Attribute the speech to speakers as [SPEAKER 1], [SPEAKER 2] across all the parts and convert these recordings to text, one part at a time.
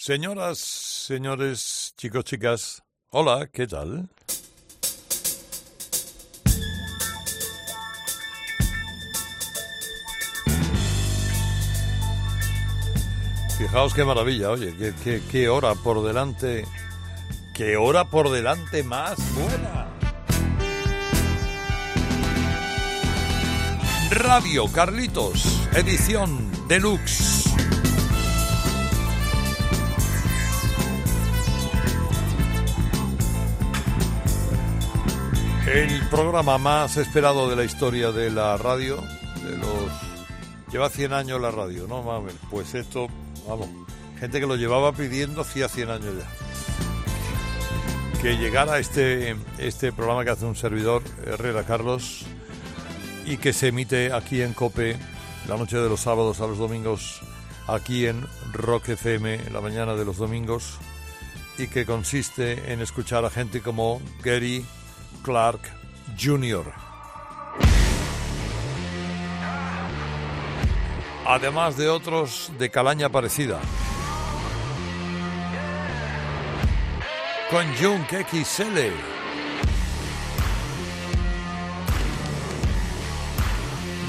[SPEAKER 1] Señoras, señores, chicos, chicas, hola, ¿qué tal? Fijaos qué maravilla, oye, qué, hora por delante, qué hora por delante más buena. Radio Carlitos, edición deluxe. El programa más esperado de la historia de la radio, de los... Lleva 100 años la radio, ¿no? Mames, pues esto, vamos, gente que lo llevaba pidiendo hacía 100 años ya. Que llegara este, este programa que hace un servidor, Herrera Carlos, y que se emite aquí en COPE la noche de los sábados a los domingos, aquí en Rock FM la mañana de los domingos, y que consiste en escuchar a gente como Gary Clark Jr. Además de otros de calaña parecida. Con Jung XL.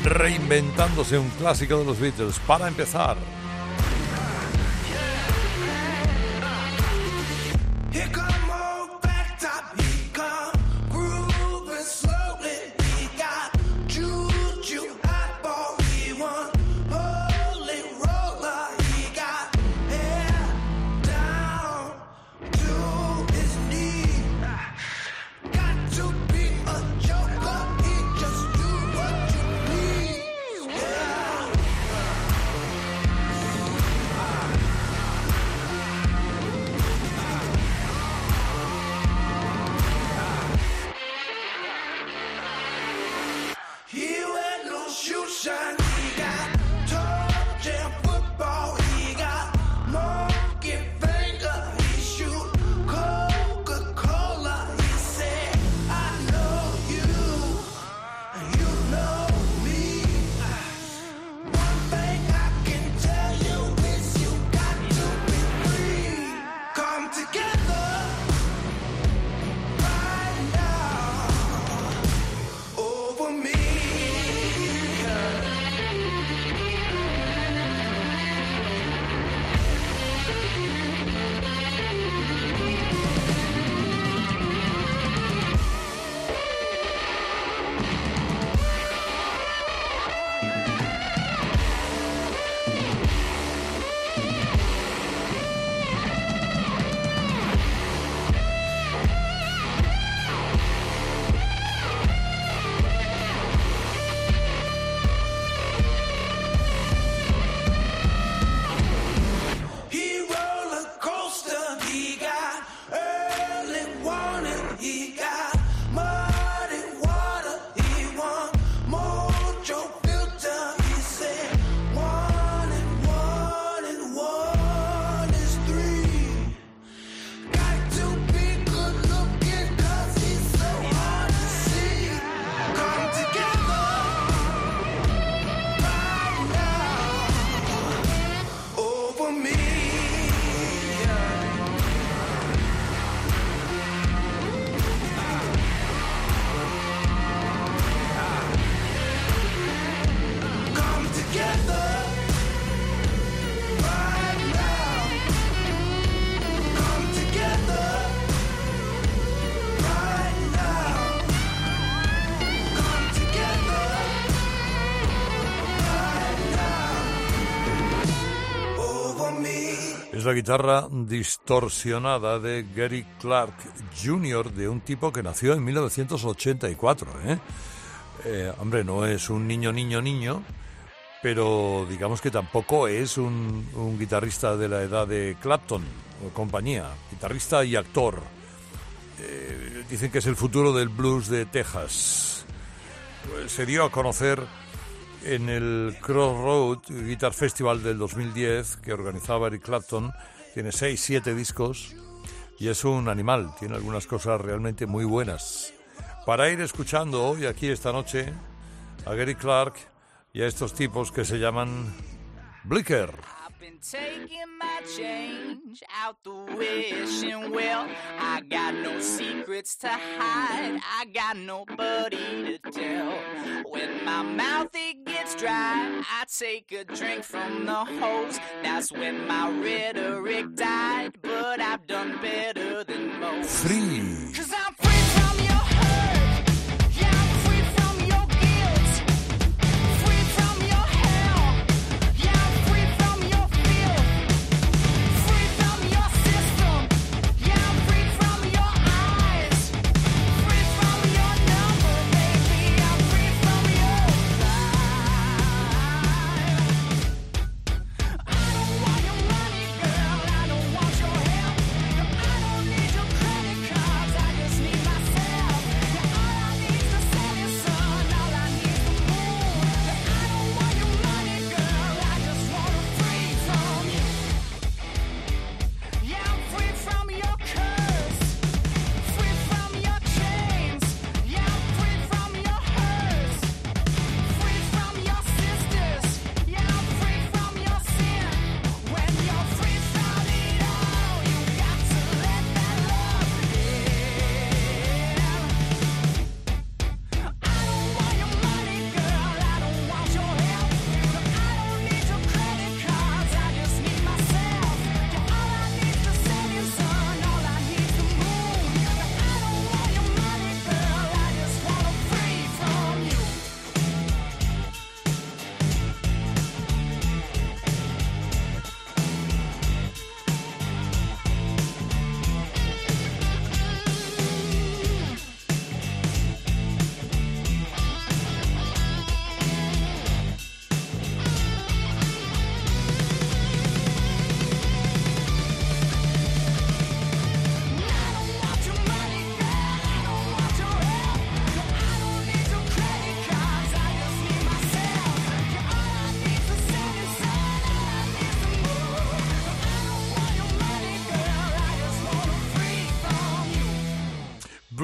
[SPEAKER 1] Reinventándose un clásico de los Beatles. Para empezar. La guitarra distorsionada de Gary Clark Jr., de un tipo que nació en 1984. ¿eh? Eh, hombre, no es un niño, niño, niño, pero digamos que tampoco es un, guitarrista de la edad de Clapton compañía, guitarrista y actor. Eh, dicen que es el futuro del blues de Texas. Pues se dio a conocer en el Crossroad Guitar Festival del 2010 que organizaba Eric Clapton. Tiene 6, 7 discos y es un animal, tiene algunas cosas realmente muy buenas. Para ir escuchando hoy aquí esta noche a Gary Clark y a estos tipos que se llaman Blicker.
[SPEAKER 2] taking my change out the wishing well. I got no secrets to hide, I got nobody to tell. When my mouth it dry, I take a drink from the hose. That's when my rhetoric died, but I've done better than most.
[SPEAKER 1] Free.
[SPEAKER 2] Cause I'm free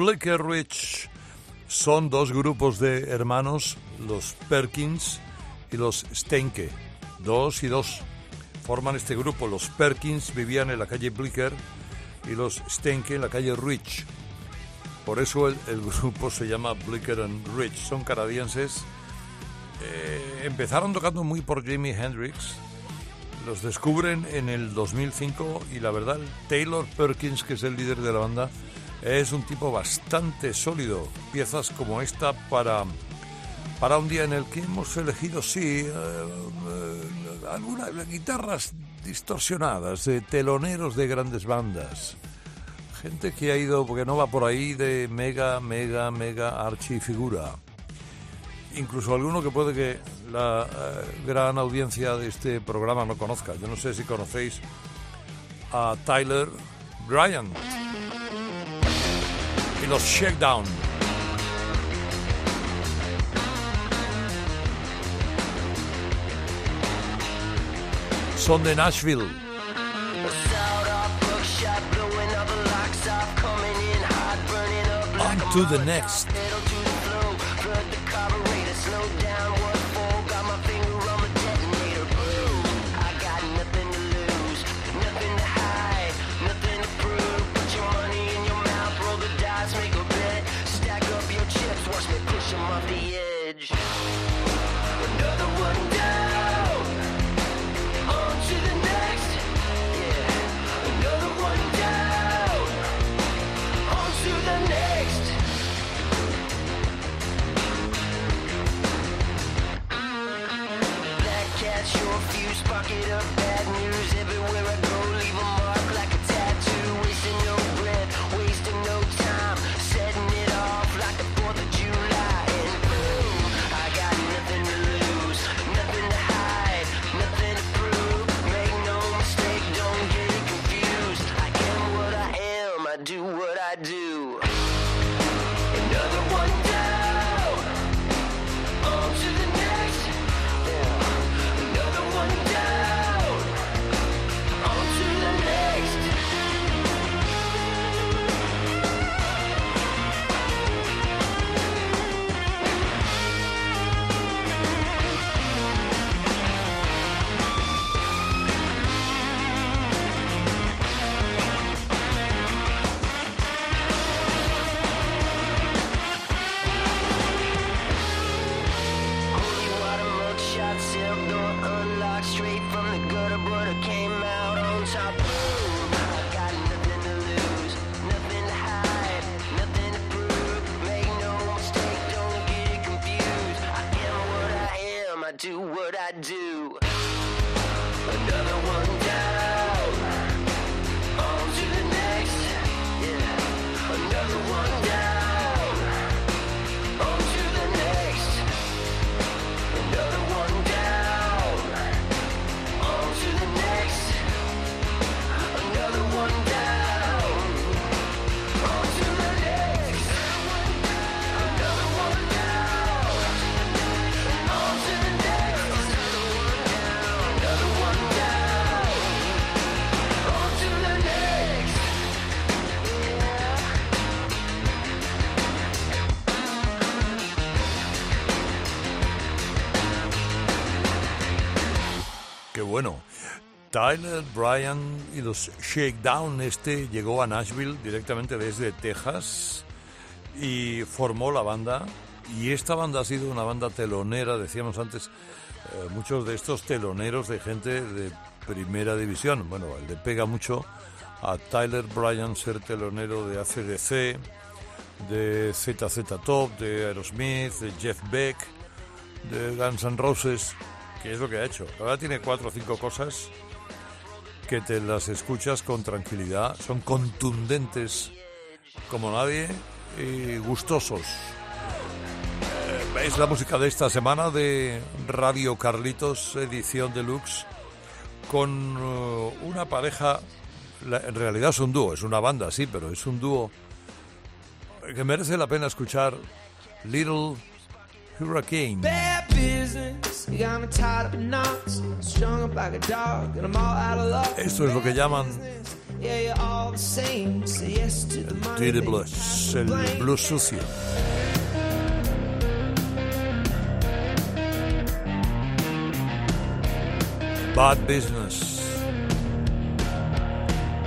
[SPEAKER 1] Blicker Ridge son dos grupos de hermanos, los Perkins y los Steinke. Dos y dos forman este grupo. Los Perkins vivían en la calle Blicker y los Steinke en la calle Ridge. Por eso el, grupo se llama Blicker and Ridge. Son canadienses. Eh, empezaron tocando muy por Jimi Hendrix. Los descubren en el 2005 y la verdad, Taylor Perkins, que es el líder de la banda, es un tipo bastante sólido. Piezas como esta para, para un día en el que hemos elegido, sí, eh, eh, algunas guitarras distorsionadas de teloneros de grandes bandas. Gente que ha ido, porque no va por ahí, de mega, mega, mega archifigura. Incluso alguno que puede que la eh, gran audiencia de este programa no conozca. Yo no sé si conocéis a Tyler Bryan y los Shakedown. Son de Nashville. On to the next. Tyler, Bryan y los Shakedown, este llegó a Nashville directamente desde Texas y formó la banda. Y esta banda ha sido una banda telonera, decíamos antes, eh, muchos de estos teloneros de gente de primera división. Bueno, le pega mucho a Tyler Bryan ser telonero de ACDC, de ZZ Top, de Aerosmith, de Jeff Beck, de Guns N' Roses, que es lo que ha hecho. Ahora tiene cuatro o cinco cosas que te las escuchas con tranquilidad, son contundentes como nadie y gustosos. Eh, Es la música de esta semana de Radio Carlitos, edición deluxe, con eh, una pareja, en realidad es un dúo, es una banda, sí, pero es un dúo que merece la pena escuchar, Little Hurricane.
[SPEAKER 3] Bad business, you got me tied up in knots, strung up like a dog, and I'm all out of luck.
[SPEAKER 1] Esto es lo que llaman
[SPEAKER 3] Yeah, you're all the same. Say yes to the money.
[SPEAKER 1] Dirty Blues, el blues sucio. Bad business.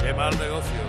[SPEAKER 1] Qué mal negocio.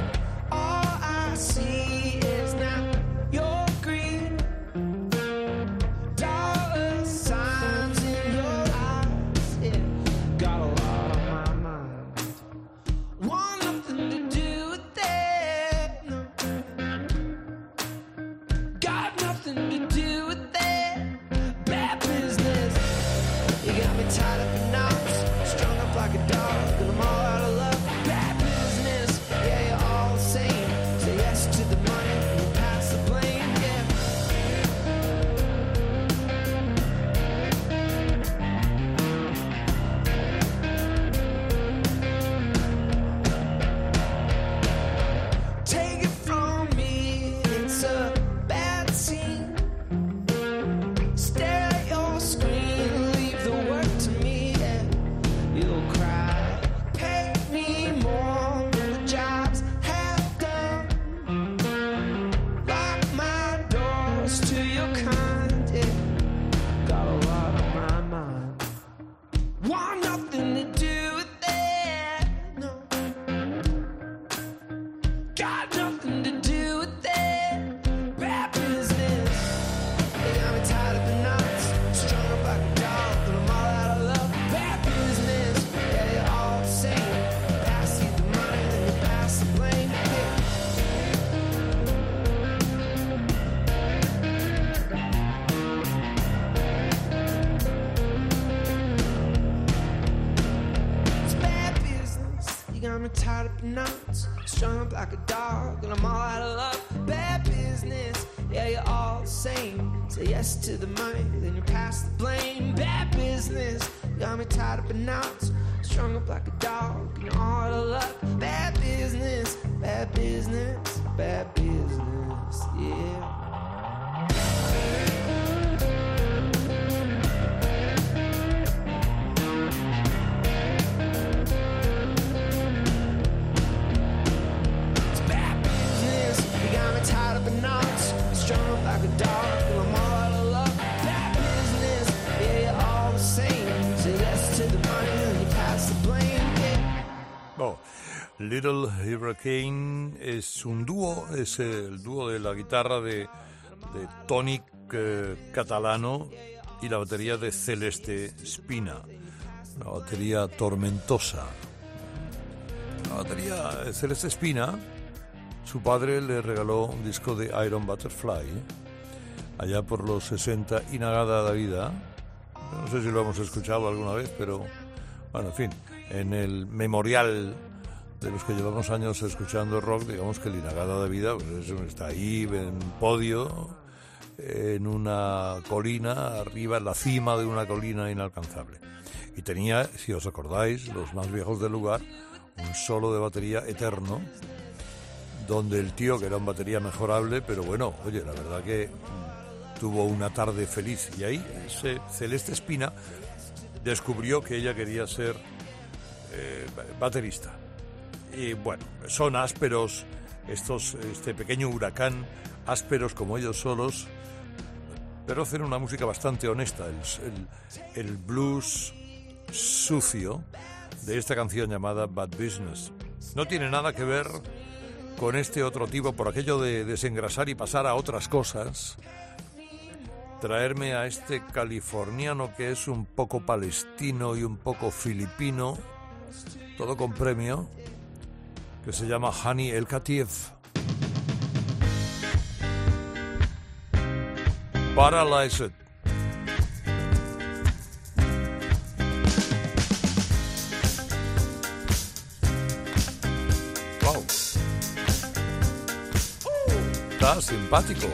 [SPEAKER 1] Hurricane es un dúo, es el dúo de la guitarra de, de Tonic eh, Catalano y la batería de Celeste Spina, una batería tormentosa. La batería de Celeste Spina, su padre le regaló un disco de Iron Butterfly, allá por los 60, Inagada da Vida. No sé si lo hemos escuchado alguna vez, pero bueno, en fin, en el memorial de los que llevamos años escuchando rock, digamos que el Inagada de Vida pues eso está ahí en podio, en una colina, arriba, en la cima de una colina inalcanzable. Y tenía, si os acordáis, los más viejos del lugar, un solo de batería eterno, donde el tío, que era un batería mejorable, pero bueno, oye, la verdad que mm, tuvo una tarde feliz. Y ahí ese Celeste Espina descubrió que ella quería ser eh, baterista. Y bueno, son ásperos, estos, este pequeño huracán, ásperos como ellos solos, pero hacen una música bastante honesta. El, el- el blues sucio
[SPEAKER 4] de esta canción llamada Bad Business. No tiene nada que ver con este otro tipo por aquello de desengrasar y pasar a otras cosas. Traerme a este californiano que es un poco palestino y un poco filipino, todo con premio, que se llama Hani El Katif. Paralyzed. Wow. Está simpático.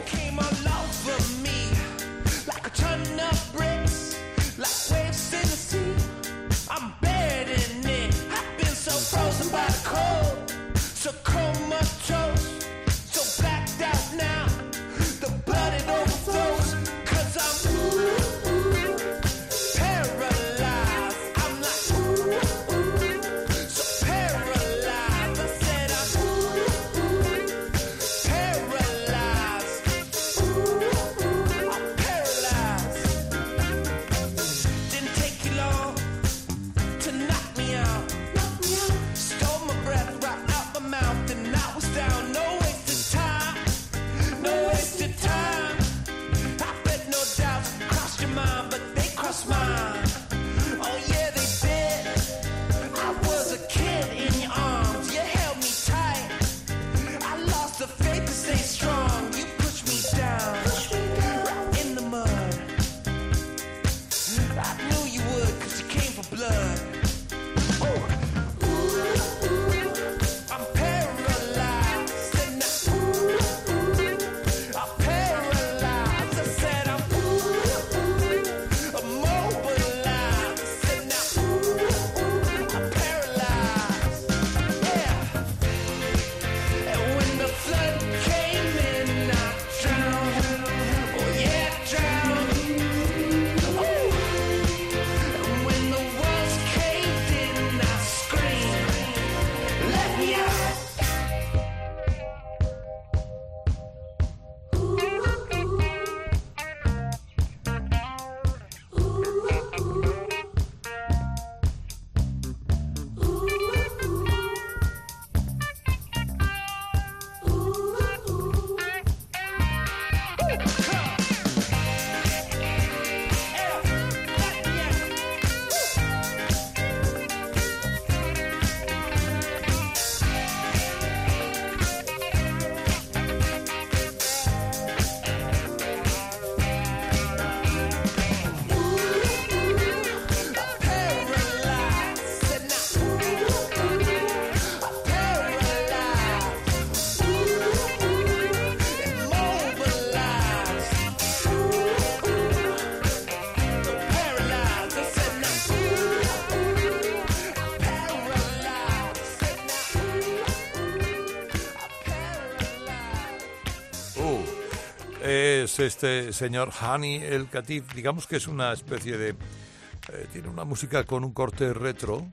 [SPEAKER 4] Es este señor Hani El Katif, digamos que es una especie de... eh, tiene una música con un corte retro,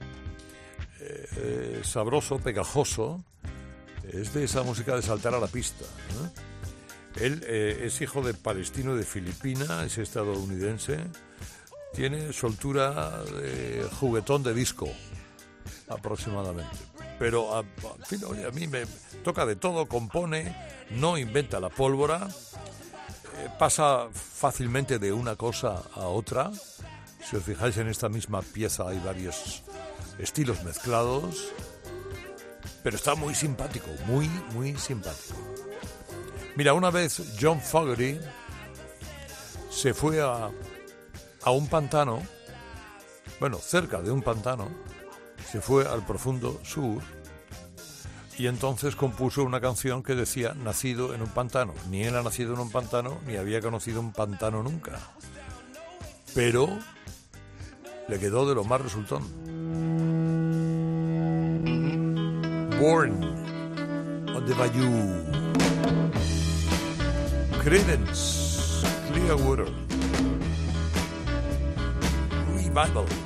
[SPEAKER 4] eh, eh, sabroso, pegajoso, es de esa música de saltar a la pista. Él eh, es hijo de palestino de Filipina, es estadounidense, tiene soltura de juguetón de disco, aproximadamente. Pero, a, oye, a mí me toca de todo, compone, no inventa la pólvora, pasa fácilmente de una cosa a otra. Si os fijáis en esta misma pieza hay varios estilos mezclados, pero está muy simpático, muy, muy simpático. Mira, una vez John Fogerty se fue a, a un pantano, bueno, cerca de un pantano, se fue al profundo sur y entonces compuso una canción que decía nacido en un pantano. Ni él ha nacido en un pantano, ni había conocido un pantano nunca. Pero le quedó de lo más resultón. Born on the Bayou. Credence, Clearwater. Revival.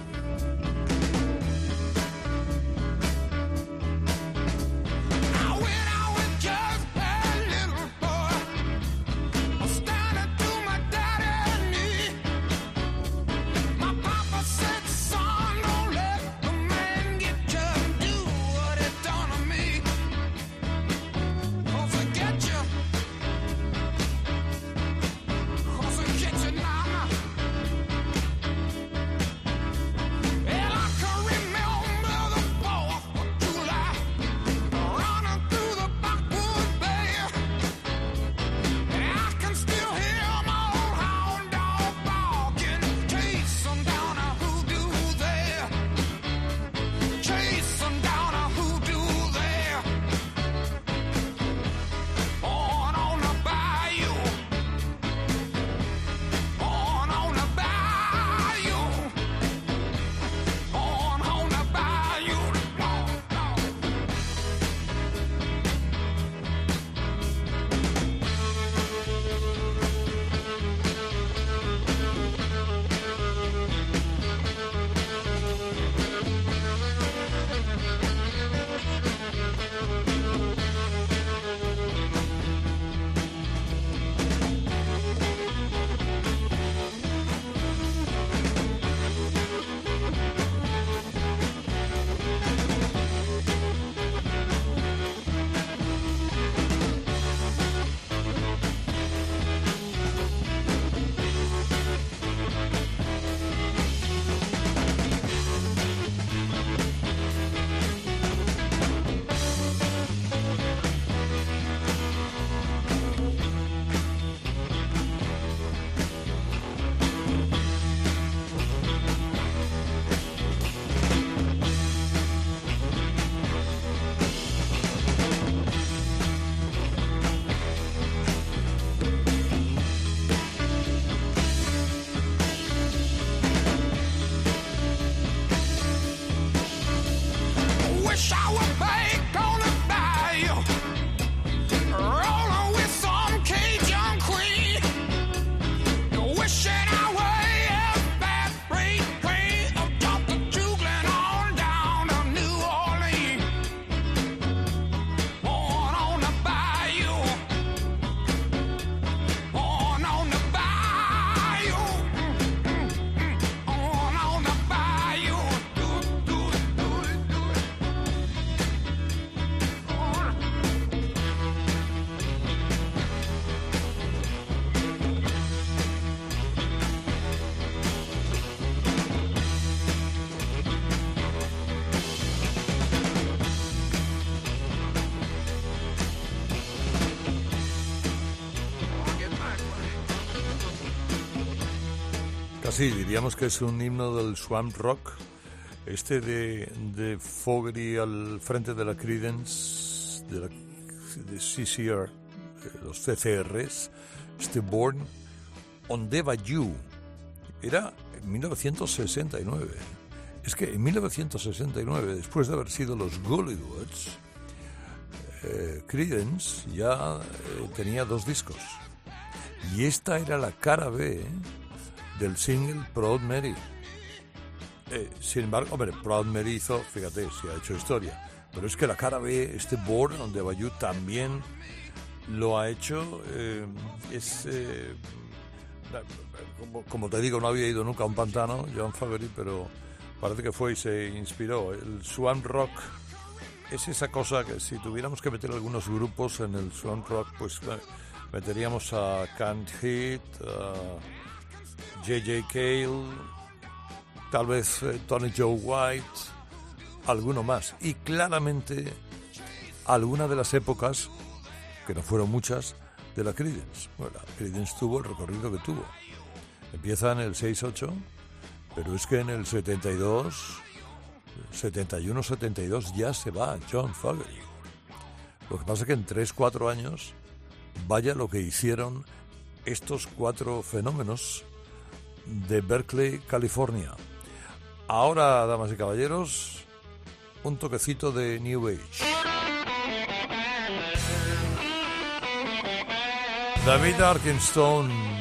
[SPEAKER 1] Casi diríamos que es un himno del swamp rock. Este de, de Fogerty al frente de la Credence, de, la, CCR, los CCRs, este Born on the Bayou. Era en 1969. Es que en 1969, después de haber sido los Gollywoods, eh, Credence ya eh, tenía dos discos. Y esta era la cara B del single Proud Mary. Eh, sin embargo, Proud Mary hizo, fíjate, si ha hecho historia. Pero es que la cara B, este Born on the Bayou también lo ha hecho. eh, es. eh, como, como te digo, no había ido nunca a un pantano, John Favery, pero parece que fue y se inspiró. El Swan Rock es esa cosa que si tuviéramos que meter algunos grupos en el Swan Rock, pues eh, meteríamos a Can't Hit, a J.J. Cale, tal vez eh, Tony Joe White, alguno más. Y claramente alguna de las épocas, que no fueron muchas, de la Creedence. Bueno, la Creedence tuvo el recorrido que tuvo. Empieza en el 6-8, pero es que en el 72, 71-72 ya se va John Fogerty. Lo que pasa es que en 3-4 años, vaya lo que hicieron estos cuatro fenómenos de Berkeley, California. Ahora, damas y caballeros, un toquecito de New Age. David Arkenstone.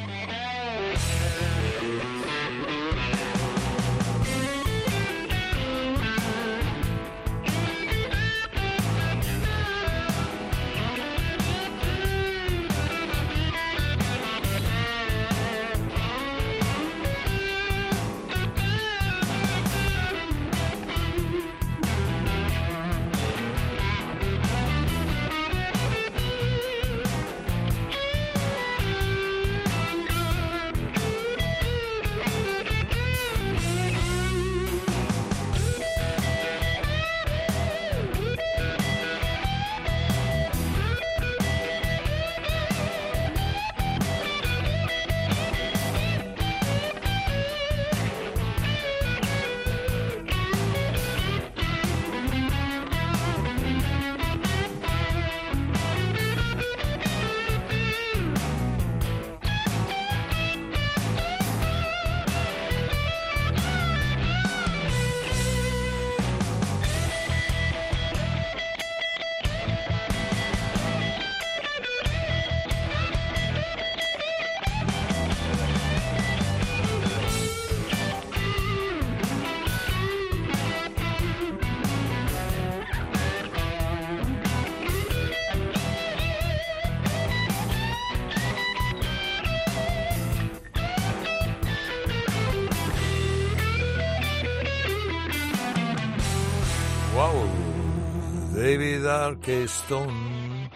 [SPEAKER 1] David Arkenstone.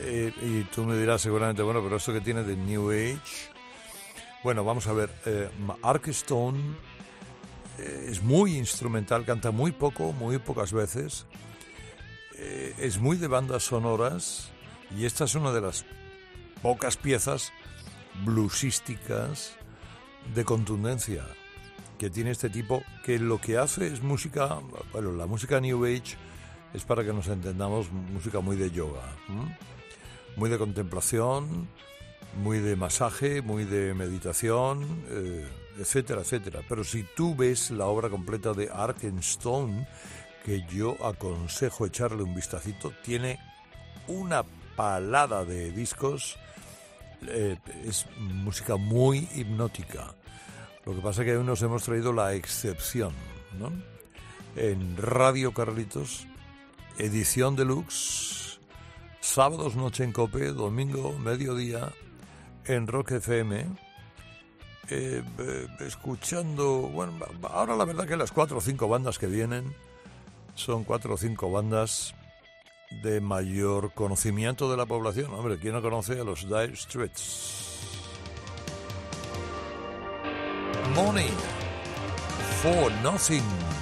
[SPEAKER 1] Eh, y tú me dirás seguramente, bueno, pero esto que tiene de New Age. Bueno, vamos a ver. Eh, eh, es muy instrumental, canta muy poco, muy pocas veces. Eh, es muy de bandas sonoras. Y esta es una de las pocas piezas bluesísticas de contundencia que tiene este tipo, que lo que hace es música, bueno, la música New Age es para que nos entendamos música muy de yoga, muy de contemplación, muy de masaje, muy de meditación, eh, etcétera, etcétera. Pero si tú ves la obra completa de Arkenstone, que yo aconsejo echarle un vistacito, tiene una palada de discos, eh, es música muy hipnótica. Lo que pasa es que hoy nos hemos traído la excepción, ¿no? En Radio Carlitos, edición deluxe, sábados noche en Cope, domingo mediodía en Rock FM, eh, eh, escuchando, bueno, ahora la verdad que las cuatro o cinco bandas que vienen son cuatro o cinco bandas de mayor conocimiento de la población. Hombre, ¿quién no conoce a los Dire Straits? Money for Nothing.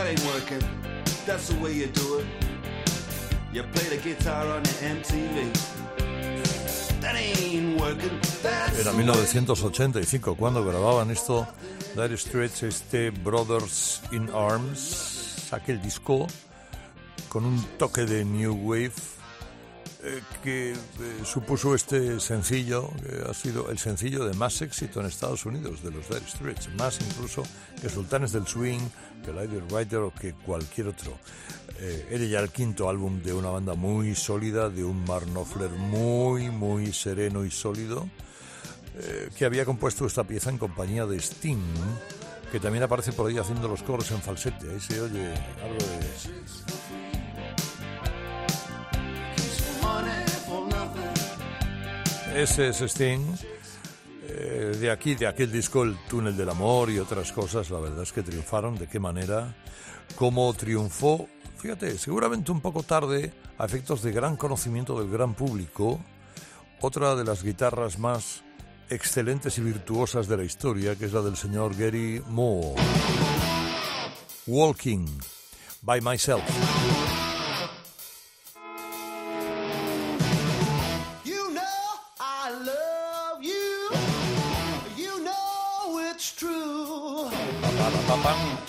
[SPEAKER 4] That ain't working. That's the way you do it. You play the guitar on the MTV. That ain't working. That's
[SPEAKER 1] Era
[SPEAKER 4] the way-
[SPEAKER 1] 1985 cuando grababan esto Dire Straits, este Brothers in Arms, aquel disco con un toque de New Wave eh, que eh, supuso este sencillo, que ha sido el sencillo de más éxito en Estados Unidos de los Dire Straits, más incluso que Sultanes del Swing, que Lady Rider o que cualquier otro. Eh, era ya el quinto álbum de una banda muy sólida, de un Mark Knopfler muy, muy sereno y sólido eh, que había compuesto esta pieza en compañía de Sting, que también aparece por ahí haciendo los coros en falsete. Ahí se oye algo de... Ese es Sting. Eh, de aquí, de aquel disco, El túnel del amor y otras cosas, la verdad es que triunfaron. ¿De qué manera? ¿Cómo triunfó? Fíjate, seguramente un poco tarde, a efectos de gran conocimiento del gran público, otra de las guitarras más excelentes y virtuosas de la historia, que es la del señor Gary Moore. Walking by Myself.
[SPEAKER 4] Bang.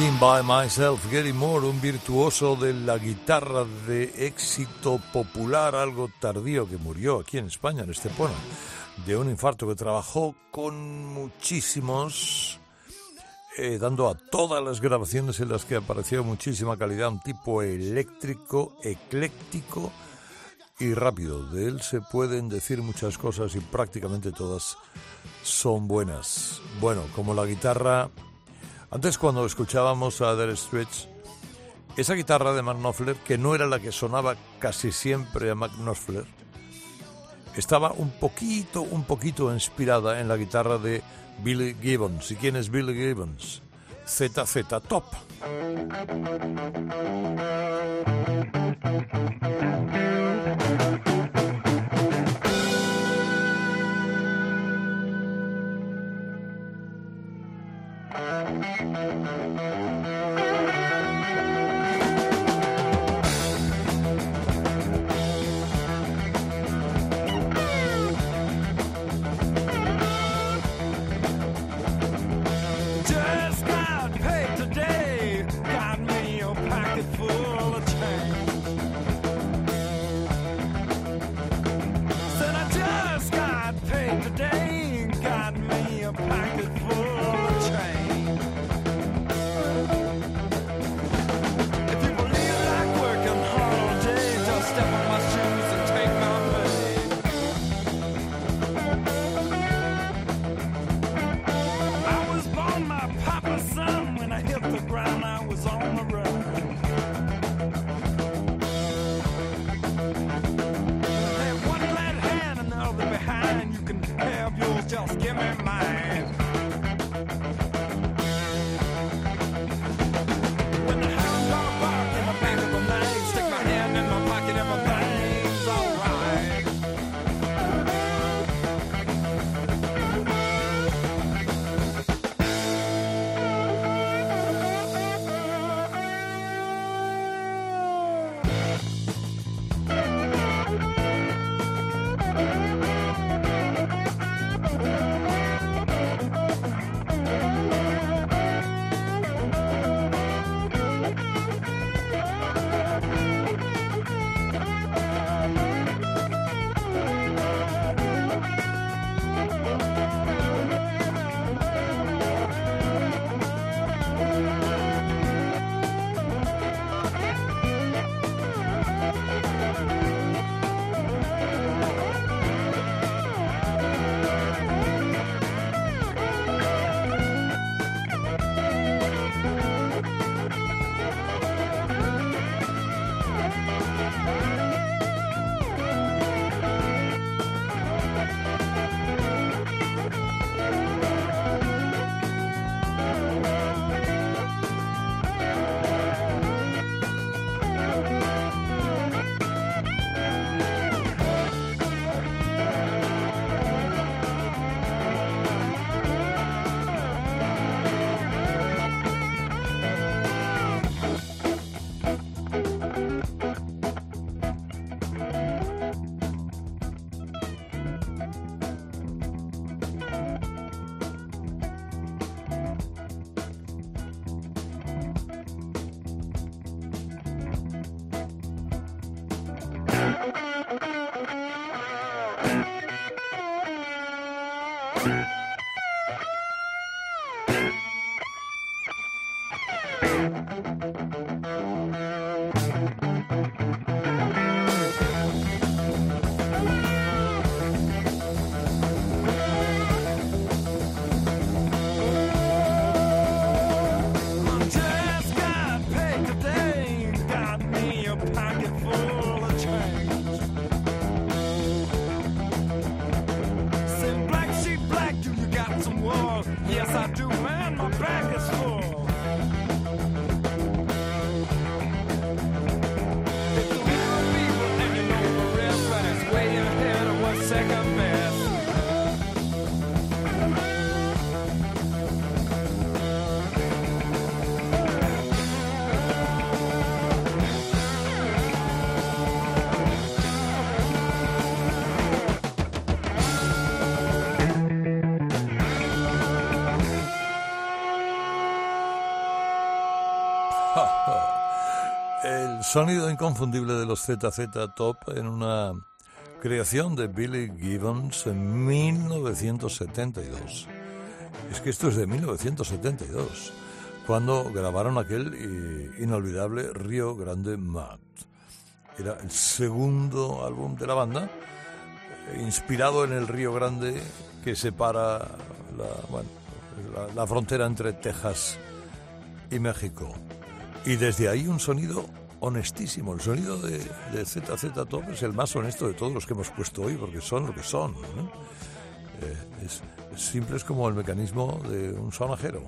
[SPEAKER 4] By Myself,
[SPEAKER 1] Gary Moore, un virtuoso de la guitarra de éxito popular, algo tardío, que murió aquí en España, en Estepona, de un infarto que trabajó con muchísimos, eh, dando a todas las grabaciones en las que apareció muchísima calidad, un tipo eléctrico, ecléctico y rápido. De él se pueden decir muchas cosas y prácticamente todas son buenas. Bueno, como la guitarra antes cuando escuchábamos a The Stretch, esa guitarra de Mark que no era la que sonaba casi siempre a Mark estaba un poquito, un poquito inspirada en la guitarra de Billy Gibbons. ¿Y quién es Billy Gibbons? ZZ Top.
[SPEAKER 5] Thank you.
[SPEAKER 1] Sonido inconfundible de los ZZ Top en una creación de Billy Gibbons en 1972. Es que esto es de 1972, cuando grabaron aquel inolvidable Río Grande Mad. Era el segundo álbum de la banda, eh, inspirado en el Río Grande que separa la, la- la frontera entre Texas y México. Y desde ahí un sonido honestísimo. El sonido de, ZZ Top es el más honesto de todos los que hemos puesto hoy, porque son lo que son. ¿no? Eh, es, simple, es como el mecanismo de un sonajero.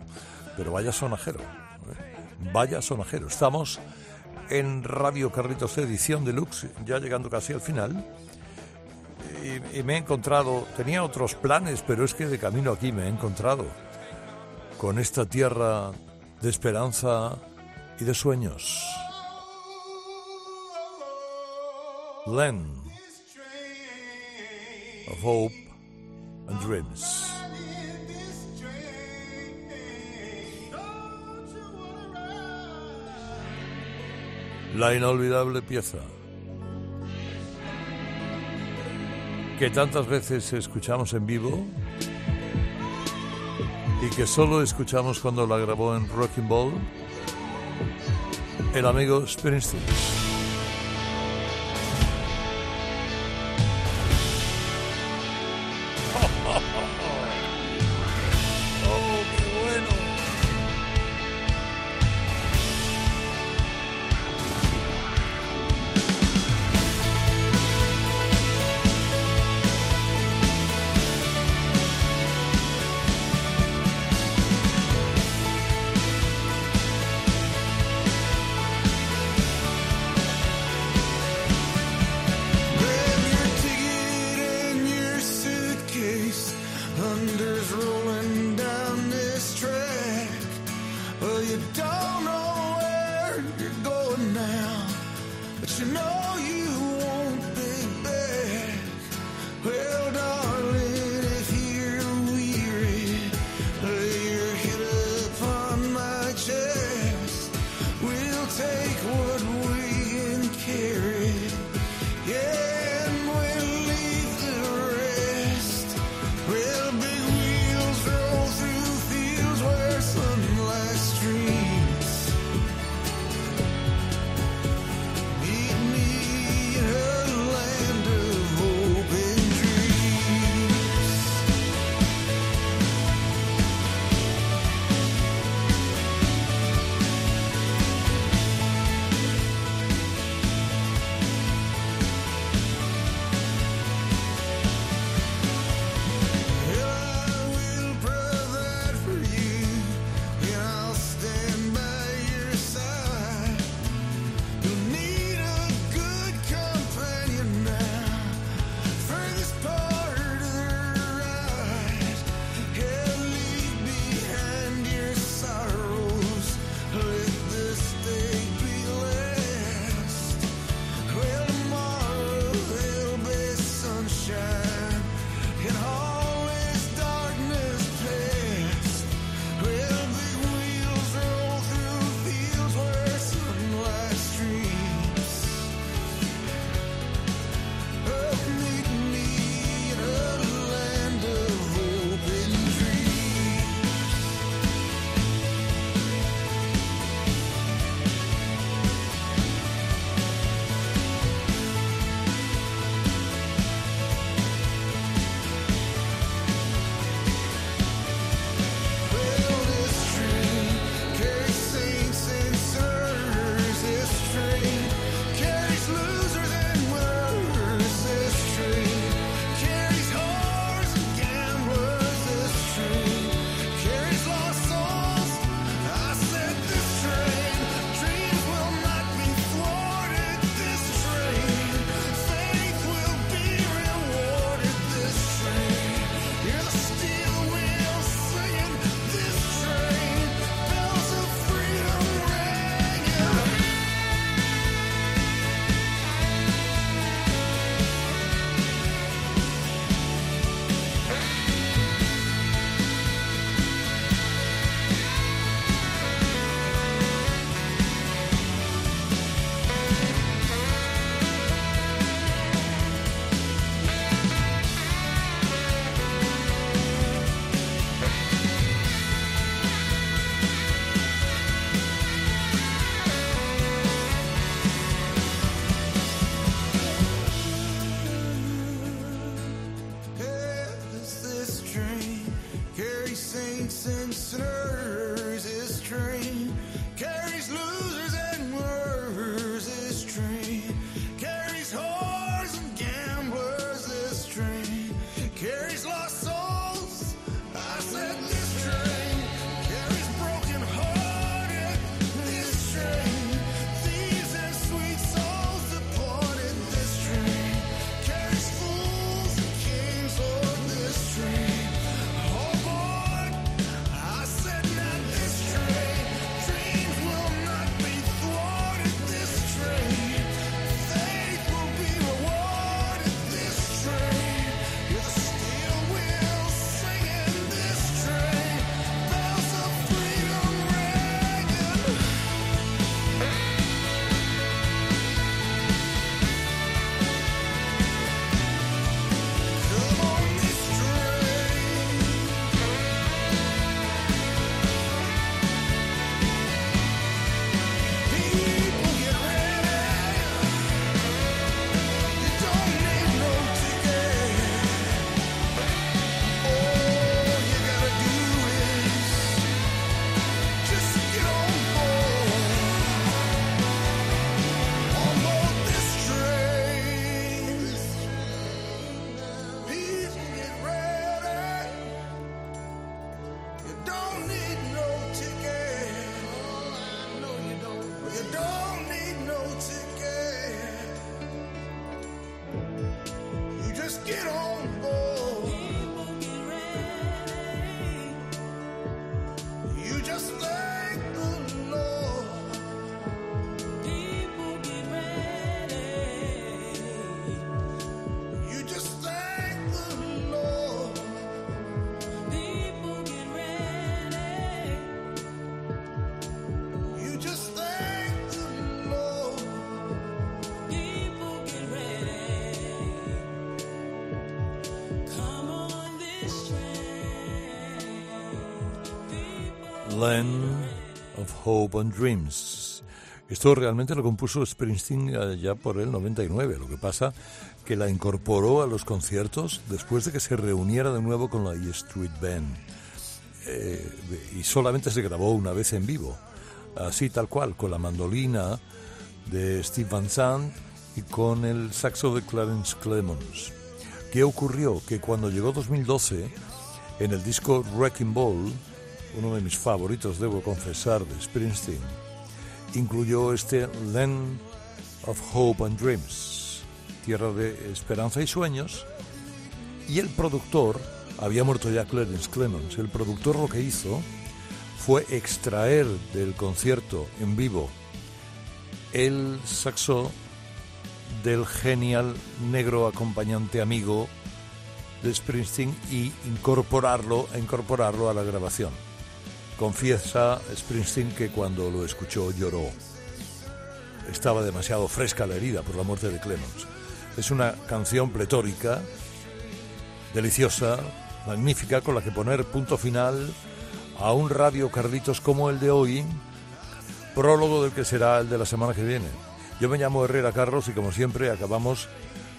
[SPEAKER 1] Pero vaya sonajero. ¿eh? Vaya sonajero. Estamos en Radio Carritos edición deluxe, ya llegando casi al final. Y me he encontrado, tenía otros planes, pero es que de camino aquí me he encontrado con esta tierra de esperanza y de sueños. Land of Hope and Dreams. La inolvidable pieza que tantas veces escuchamos en vivo y que solo escuchamos cuando la grabó en Rocking Ball el amigo Springsteen. Land of Hope and Dreams. Esto realmente lo compuso Springsteen ya por el 99. Lo que pasa que la incorporó a los conciertos después de que se reuniera de nuevo con la E Street Band. Eh, y solamente se grabó una vez en vivo, así tal cual, con la mandolina de Steve Van Sant y con el saxo de Clarence Clemons. ¿Qué ocurrió? Que cuando llegó 2012, en el disco Wrecking Ball, uno de mis favoritos, debo confesar, de Springsteen, incluyó este Land of Hope and Dreams, tierra de esperanza y sueños, y el productor, había muerto ya Clarence Clemons, el productor lo que hizo fue extraer del concierto en vivo el saxo del genial negro acompañante amigo de Springsteen y incorporarlo, incorporarlo a la grabación. Confiesa Springsteen que cuando lo escuchó lloró. Estaba demasiado fresca la herida por la muerte de Clemens. Es una canción pletórica, deliciosa, magnífica, con la que poner punto final a un radio Carlitos como el de hoy, prólogo del que será el de la semana que viene. Yo me llamo Herrera Carlos y como siempre acabamos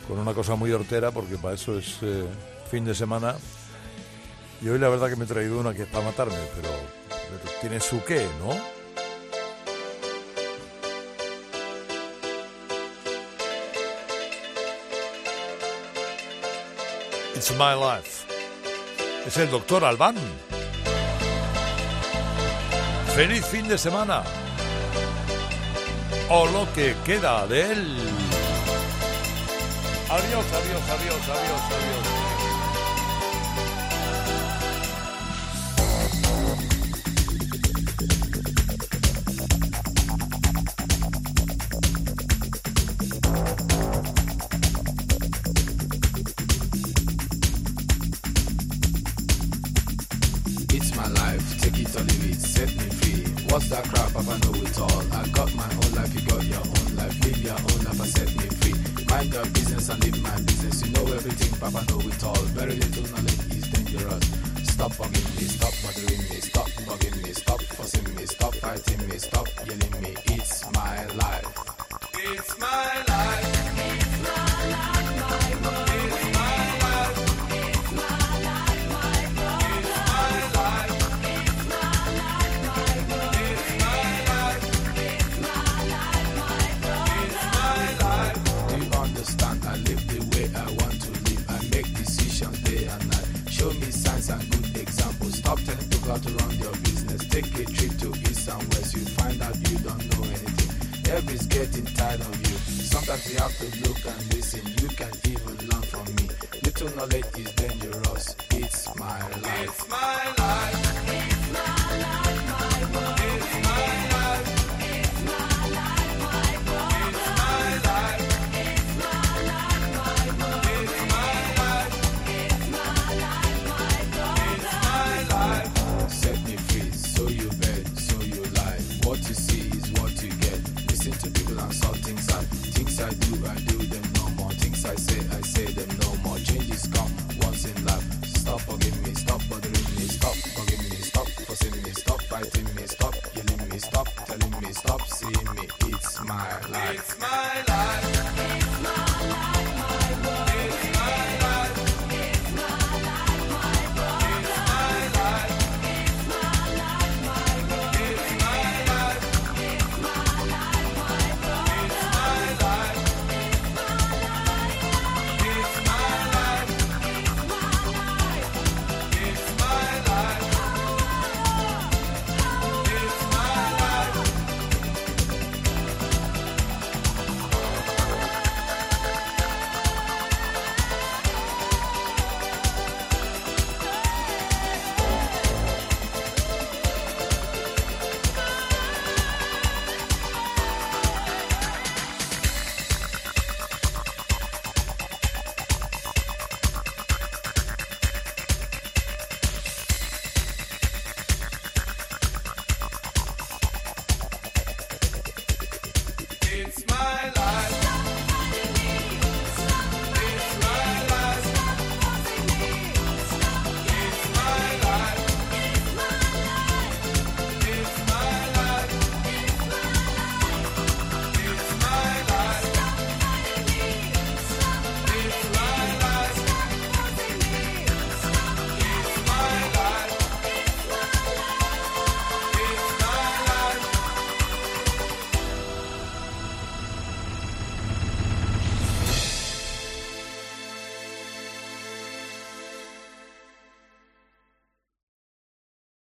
[SPEAKER 1] con una cosa muy hortera porque para eso es eh, fin de semana. Y hoy la verdad que me he traído una que es para matarme, pero, tiene su qué, ¿no? It's my life. Es el doctor Albán. Feliz fin de semana. O lo que queda de él. Adiós, adiós, adiós, adiós, adiós.
[SPEAKER 6] What's that crap? Papa know it all. I got my own life, you got your own life. Live your own life set me free. Mind your business and live my business. You know everything, Papa know it all. Very little knowledge is dangerous. Stop bugging me, stop bothering me, stop me, stop seeing me. It's my life. It's my life. It's my life, my world.